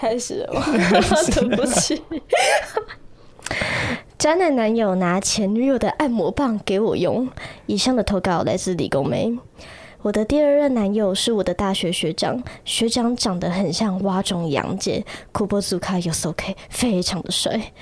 开始了吗？对不起。渣男男友拿前女友的按摩棒给我用。以上的投稿来自李工梅。我的第二任男友是我的大学学长，学长长得很像蛙种洋介，库波祖卡尤索 K，非常的帅。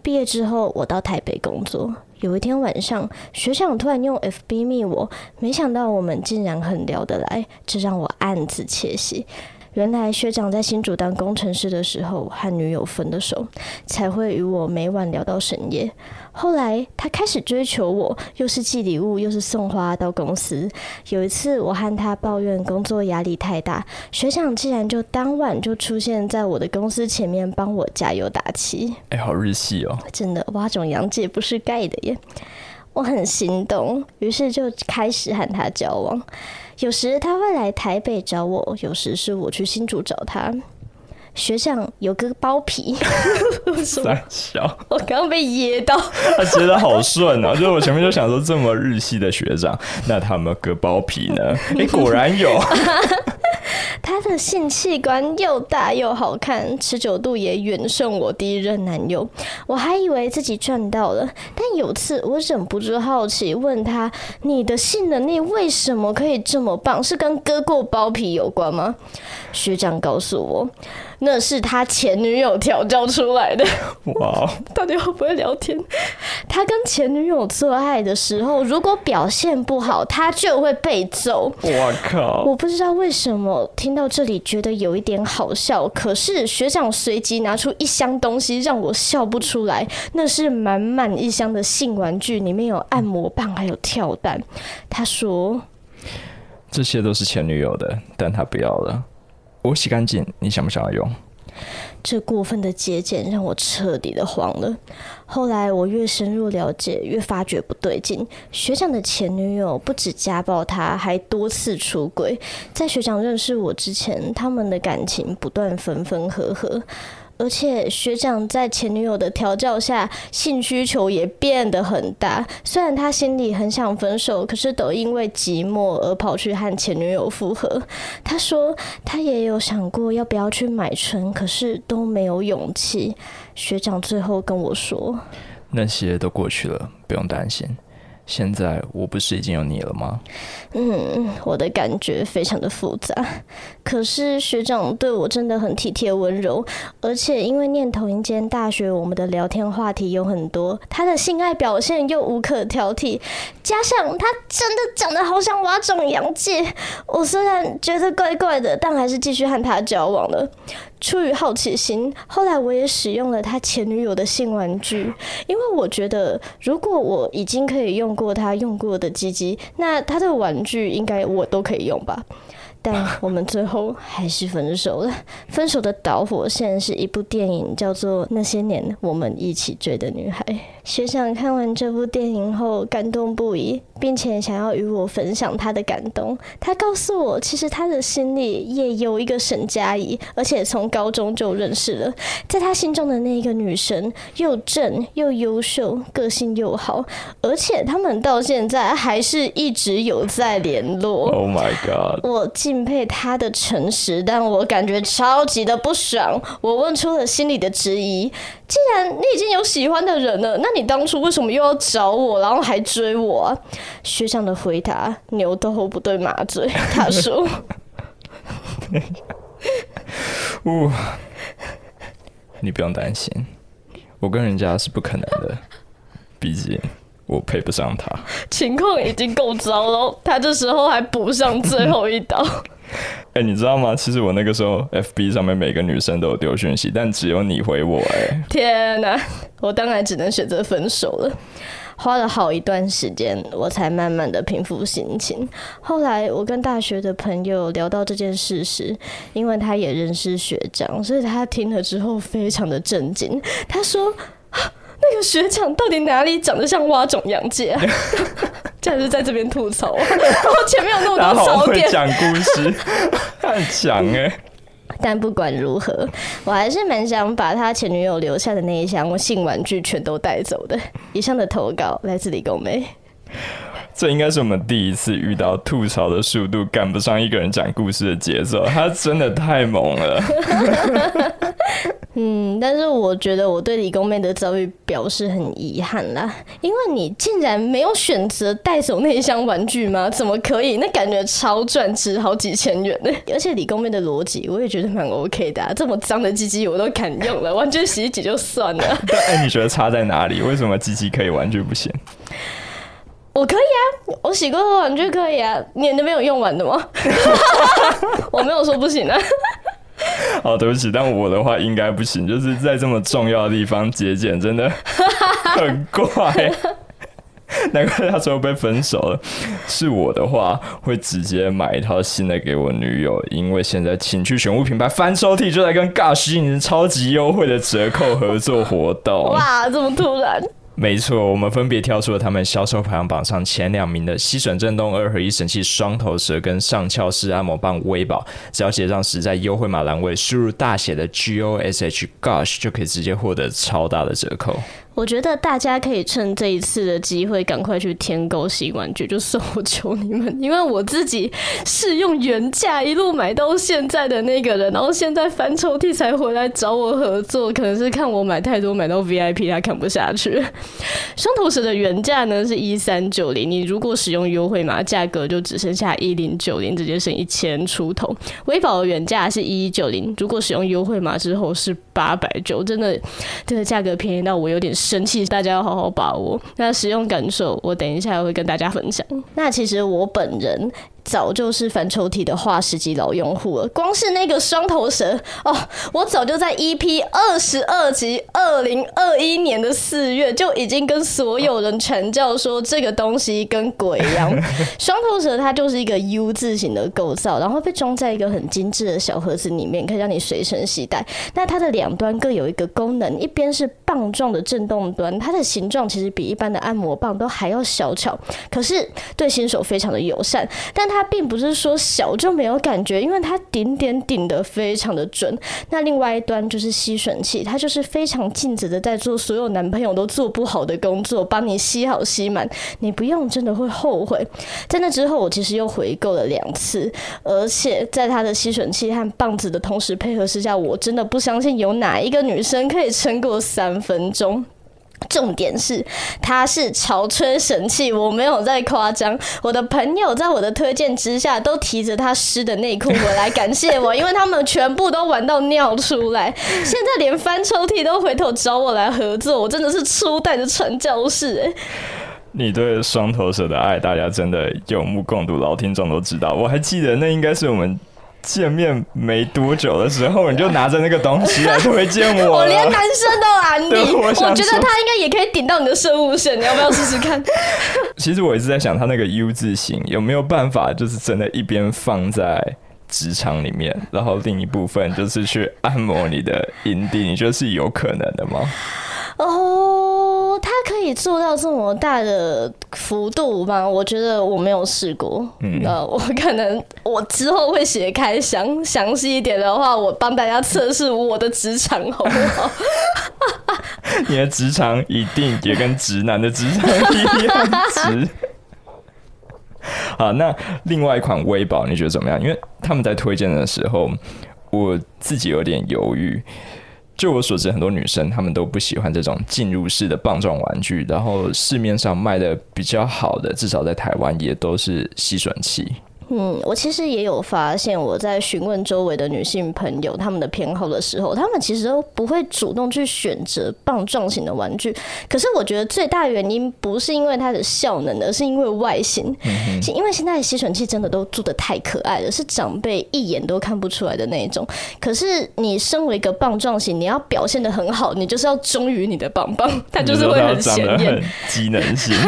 毕业之后，我到台北工作。有一天晚上，学长突然用 FB 密我，没想到我们竟然很聊得来，这让我暗自窃喜。原来学长在新竹当工程师的时候和女友分的手，才会与我每晚聊到深夜。后来他开始追求我，又是寄礼物，又是送花到公司。有一次我和他抱怨工作压力太大，学长竟然就当晚就出现在我的公司前面帮我加油打气。哎，好日系哦！真的，挖种洋界不是盖的耶。我很心动，于是就开始和他交往。有时他会来台北找我，有时是我去新竹找他。学长有个包皮，三小，我刚刚被噎到。他接得好顺啊！就是我前面就想说，这么日系的学长，那他们割包皮呢？哎、欸，果然有。他的性器官又大又好看，持久度也远胜我第一任男友。我还以为自己赚到了，但有次我忍不住好奇问他：“你的性能力为什么可以这么棒？是跟割过包皮有关吗？”学长告诉我。那是他前女友调教出来的。哇 到底会不会聊天？他跟前女友做爱的时候，如果表现不好，他就会被揍。我靠！我不知道为什么听到这里觉得有一点好笑，可是学长随即拿出一箱东西让我笑不出来。那是满满一箱的性玩具，里面有按摩棒，还有跳蛋。他说：“这些都是前女友的，但他不要了。”我洗干净，你想不想要用？这过分的节俭让我彻底的慌了。后来我越深入了解，越发觉不对劲。学长的前女友不止家暴他，还多次出轨。在学长认识我之前，他们的感情不断分分合合。而且学长在前女友的调教下，性需求也变得很大。虽然他心里很想分手，可是都因为寂寞而跑去和前女友复合。他说他也有想过要不要去买春，可是都没有勇气。学长最后跟我说：“那些都过去了，不用担心。”现在我不是已经有你了吗？嗯，我的感觉非常的复杂。可是学长对我真的很体贴温柔，而且因为念同一间大学，我们的聊天话题有很多。他的性爱表现又无可挑剔，加上他真的长得好像蛙种洋介。我虽然觉得怪怪的，但还是继续和他交往了。出于好奇心，后来我也使用了他前女友的性玩具，因为我觉得如果我已经可以用过他用过的鸡鸡，那他的玩具应该我都可以用吧。但 我们最后还是分手了。分手的导火线是一部电影，叫做《那些年我们一起追的女孩》。学长看完这部电影后感动不已，并且想要与我分享他的感动。他告诉我，其实他的心里也有一个沈佳宜，而且从高中就认识了。在他心中的那个女神，又正又优秀，个性又好，而且他们到现在还是一直有在联络。Oh my god！我敬佩他的诚实，但我感觉超级的不爽。我问出了心里的质疑：既然你已经有喜欢的人了，那你当初为什么又要找我，然后还追我？学长的回答牛头不对马嘴，他说：“ 呜，你不用担心，我跟人家是不可能的，毕竟我配不上他。”情况已经够糟了，他这时候还补上最后一刀。哎、欸，你知道吗？其实我那个时候 FB 上面每个女生都有丢讯息，但只有你回我、欸。哎，天哪！我当然只能选择分手了。花了好一段时间，我才慢慢的平复心情。后来我跟大学的朋友聊到这件事时，因为他也认识学长，所以他听了之后非常的震惊。他说：“那个学长到底哪里长得像蛙种洋介啊？” 竟然是在这边吐槽，我前面有那么多槽点。讲故事，很强哎。但不管如何，我还是蛮想把他前女友留下的那一箱性玩具全都带走的。以上的投稿来自李宫妹。这应该是我们第一次遇到吐槽的速度赶不上一个人讲故事的节奏，他真的太猛了。嗯，但是我觉得我对理工妹的遭遇表示很遗憾啦，因为你竟然没有选择带走那一箱玩具吗？怎么可以？那感觉超赚，值好几千元呢。而且理工妹的逻辑我也觉得蛮 OK 的啊，这么脏的鸡鸡我都敢用了，玩具洗一洗就算了。哎、欸，你觉得差在哪里？为什么鸡鸡可以，玩具不行？我可以啊，我洗过的玩具可以啊，你那边有用完的吗？我没有说不行啊。哦，对不起，但我的话应该不行，就是在这么重要的地方节俭，真的很怪。难怪他最后被分手了。是我的话，会直接买一套新的给我女友，因为现在情趣选物品牌翻抽屉就在跟 Gush 进行超级优惠的折扣合作活动。哇，这么突然！没错，我们分别挑出了他们销售排行榜上前两名的吸吮震动二合一神器双头蛇跟上翘式按摩棒微宝，只要结账时在优惠码栏位输入大写的 G O S H Gosh 就可以直接获得超大的折扣。我觉得大家可以趁这一次的机会赶快去添购新玩具，就算我求你们，因为我自己是用原价一路买到现在的那个人，然后现在翻抽屉才回来找我合作，可能是看我买太多买到 VIP，他看不下去。双头蛇的原价呢是一三九零，你如果使用优惠码，价格就只剩下一零九零，直接省一千出头。威宝的原价是一一九零，如果使用优惠码之后是八百九，真的这个价格便宜到我有点。生气，大家要好好把握。那使用感受，我等一下会跟大家分享。那其实我本人。早就是反抽屉的化石级老用户了，光是那个双头蛇哦，我早就在 EP 二十二集二零二一年的四月就已经跟所有人传教说这个东西跟鬼一样。双头蛇它就是一个 U 字形的构造，然后被装在一个很精致的小盒子里面，可以让你随身携带。那它的两端各有一个功能，一边是棒状的震动端，它的形状其实比一般的按摩棒都还要小巧，可是对新手非常的友善，但它。并不是说小就没有感觉，因为它顶点顶的非常的准。那另外一端就是吸吮器，它就是非常尽职的在做所有男朋友都做不好的工作，帮你吸好吸满，你不用真的会后悔。在那之后，我其实又回购了两次，而且在它的吸吮器和棒子的同时配合之下，我真的不相信有哪一个女生可以撑过三分钟。重点是，它是潮吹神器，我没有在夸张。我的朋友在我的推荐之下，都提着他湿的内裤回来感谢我，因为他们全部都玩到尿出来。现在连翻抽屉都回头找我来合作，我真的是初代的传教士哎。你对双头蛇的爱，大家真的有目共睹，老听众都知道。我还记得，那应该是我们。见面没多久的时候，你就 拿着那个东西来推荐我。我连男生都安利，我觉得他应该也可以顶到你的生物线，你要不要试试看？其实我一直在想，他那个 U 字型有没有办法，就是真的，一边放在职场里面，然后另一部分就是去按摩你的阴蒂，你觉得是有可能的吗？哦，他可以做到这么大的幅度吗？我觉得我没有试过。嗯，呃，我可能我之后会写开详，详细一点的话，我帮大家测试我的职场，好不好？你的职场一定也跟直男的职场一样直。好，那另外一款微宝你觉得怎么样？因为他们在推荐的时候，我自己有点犹豫。就我所知，很多女生她们都不喜欢这种进入式的棒状玩具，然后市面上卖的比较好的，至少在台湾也都是吸吮器。嗯，我其实也有发现，我在询问周围的女性朋友他们的偏好的时候，他们其实都不会主动去选择棒状型的玩具。可是我觉得最大原因不是因为它的效能，而是因为外形。嗯，因为现在的吸尘器真的都做的太可爱了，是长辈一眼都看不出来的那一种。可是你身为一个棒状型，你要表现的很好，你就是要忠于你的棒棒，它就是会很显眼，机能性。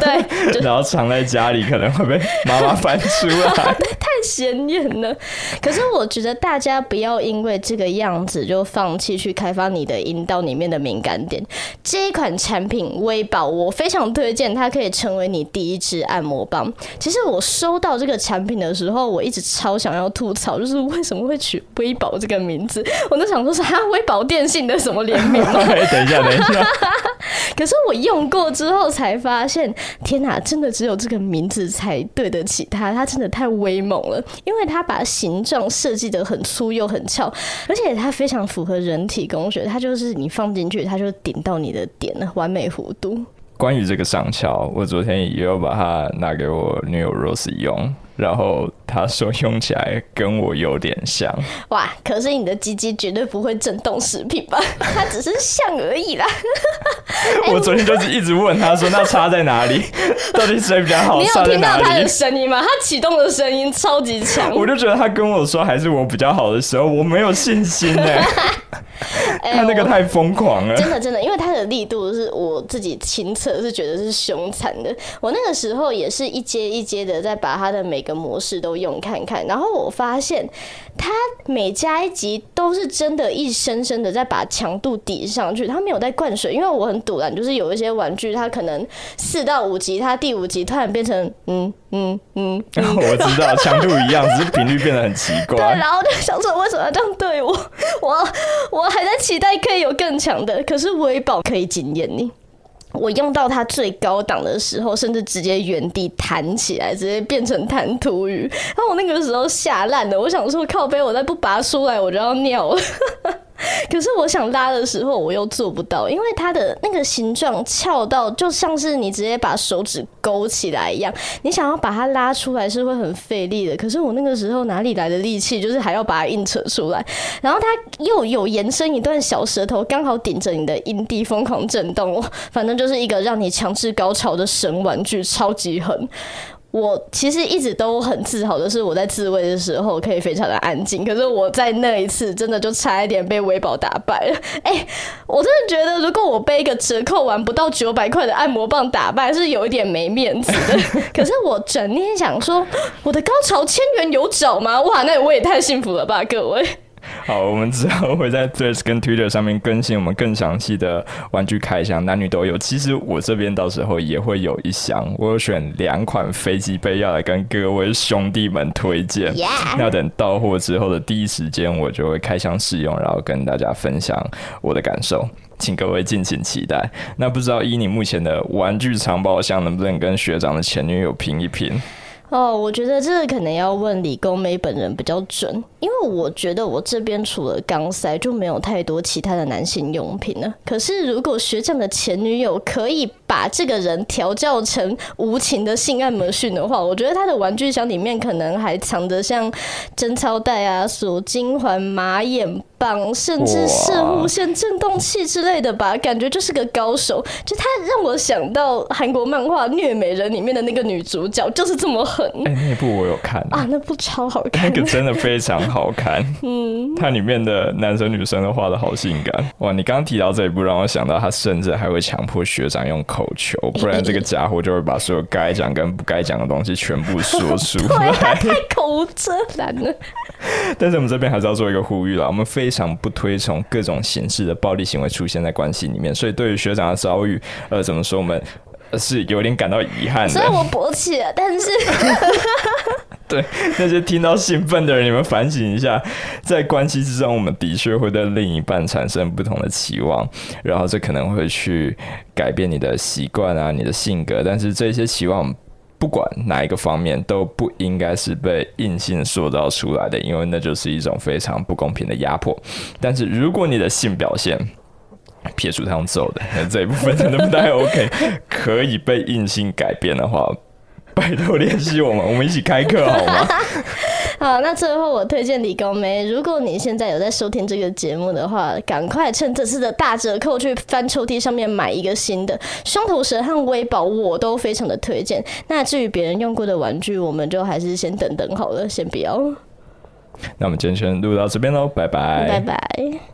对，然后藏在家里可能会被妈妈翻出来，太显眼了。可是我觉得大家不要因为这个样子就放弃去开发你的阴道里面的敏感点。这一款产品微宝，我非常推荐，它可以成为你第一支按摩棒。其实我收到这个产品的时候，我一直超想要吐槽，就是为什么会取微宝这个名字？我都想说是它微宝电信的什么联名吗？等一下，等一下。可是我用过之后才发现，天哪，真的只有这个名字才对得起它，它真的太威猛了，因为它把形状设计得很粗又很翘，而且它非常符合人体工学，它就是你放进去，它就顶到你的点了，完美弧度。关于这个上翘，我昨天也有把它拿给我女友 Rose 用。然后他说用起来跟我有点像，哇！可是你的鸡鸡绝对不会震动食品吧？它只是像而已啦。我昨天就是一直问他说，那差在哪里？到底谁比较好？你有听到他的声音吗？他启动的声音超级强。我就觉得他跟我说还是我比较好的时候，我没有信心呢。他那个太疯狂了，真的真的，因为他的力度是我自己亲测是觉得是凶残的。我那个时候也是一阶一阶的在把他的每个模式都用看看，然后我发现他每加一级都是真的，一深深的在把强度抵上去，他没有在灌水。因为我很堵然，就是有一些玩具，它可能四到五级，它第五级突然变成嗯嗯嗯，嗯 我知道强度一样，只是频率变得很奇怪。对，然后就想说为什么要这样对我？我我还在期待可以有更强的，可是威宝可以惊艳你。我用到它最高档的时候，甚至直接原地弹起来，直接变成弹涂鱼。然后我那个时候吓烂了，我想说靠背，我再不拔出来，我就要尿了。可是我想拉的时候，我又做不到，因为它的那个形状翘到就像是你直接把手指勾起来一样，你想要把它拉出来是会很费力的。可是我那个时候哪里来的力气，就是还要把它硬扯出来，然后它又有延伸一段小舌头，刚好顶着你的阴蒂疯狂震动，反正就是一个让你强制高潮的神玩具，超级狠。我其实一直都很自豪的是，我在自慰的时候可以非常的安静。可是我在那一次真的就差一点被维宝打败了。哎、我真的觉得，如果我被一个折扣完不到九百块的按摩棒打败，是有一点没面子的。可是我整天想说，我的高潮千元有找吗？哇，那我也太幸福了吧，各位。好，我们之后会在 Threads 跟 Twitter 上面更新我们更详细的玩具开箱，男女都有。其实我这边到时候也会有一箱，我有选两款飞机杯要来跟各位兄弟们推荐。那等到货之后的第一时间，我就会开箱试用，然后跟大家分享我的感受，请各位敬请期待。那不知道依你目前的玩具藏宝箱，能不能跟学长的前女友拼一拼？哦，我觉得这个可能要问李工妹本人比较准，因为我觉得我这边除了钢塞就没有太多其他的男性用品了。可是如果学长的前女友可以把这个人调教成无情的性爱魔训的话，我觉得他的玩具箱里面可能还藏着像贞操带啊、锁金环、马眼棒，甚至是无线震动器之类的吧。感觉就是个高手。就他让我想到韩国漫画《虐美人》里面的那个女主角，就是这么狠。哎、欸，那部我有看啊，那部超好看，那个真的非常好看。嗯，它里面的男生女生都画的好性感。哇，你刚刚提到这一部，让我想到他甚至还会强迫学长用口球，不然这个家伙就会把所有该讲跟不该讲的东西全部说出来。太口无遮拦了。但是我们这边还是要做一个呼吁啦，我们非常不推崇各种形式的暴力行为出现在关系里面，所以对于学长的遭遇，呃，怎么说我们？是有点感到遗憾的，所以我勃起了。但是，对那些听到兴奋的人，你们反省一下，在关系之中，我们的确会对另一半产生不同的期望，然后这可能会去改变你的习惯啊，你的性格。但是这些期望，不管哪一个方面，都不应该是被硬性塑造出来的，因为那就是一种非常不公平的压迫。但是如果你的性表现，撇除他们走的，这一部分真的不太 OK。可以被硬性改变的话，拜托联系我们，我们一起开课好吗？好，那最后我推荐李工梅，如果你现在有在收听这个节目的话，赶快趁这次的大折扣去翻抽屉上面买一个新的双头蛇和微宝，我都非常的推荐。那至于别人用过的玩具，我们就还是先等等好了，先不要。那我们今天先录到这边喽，拜拜，拜拜。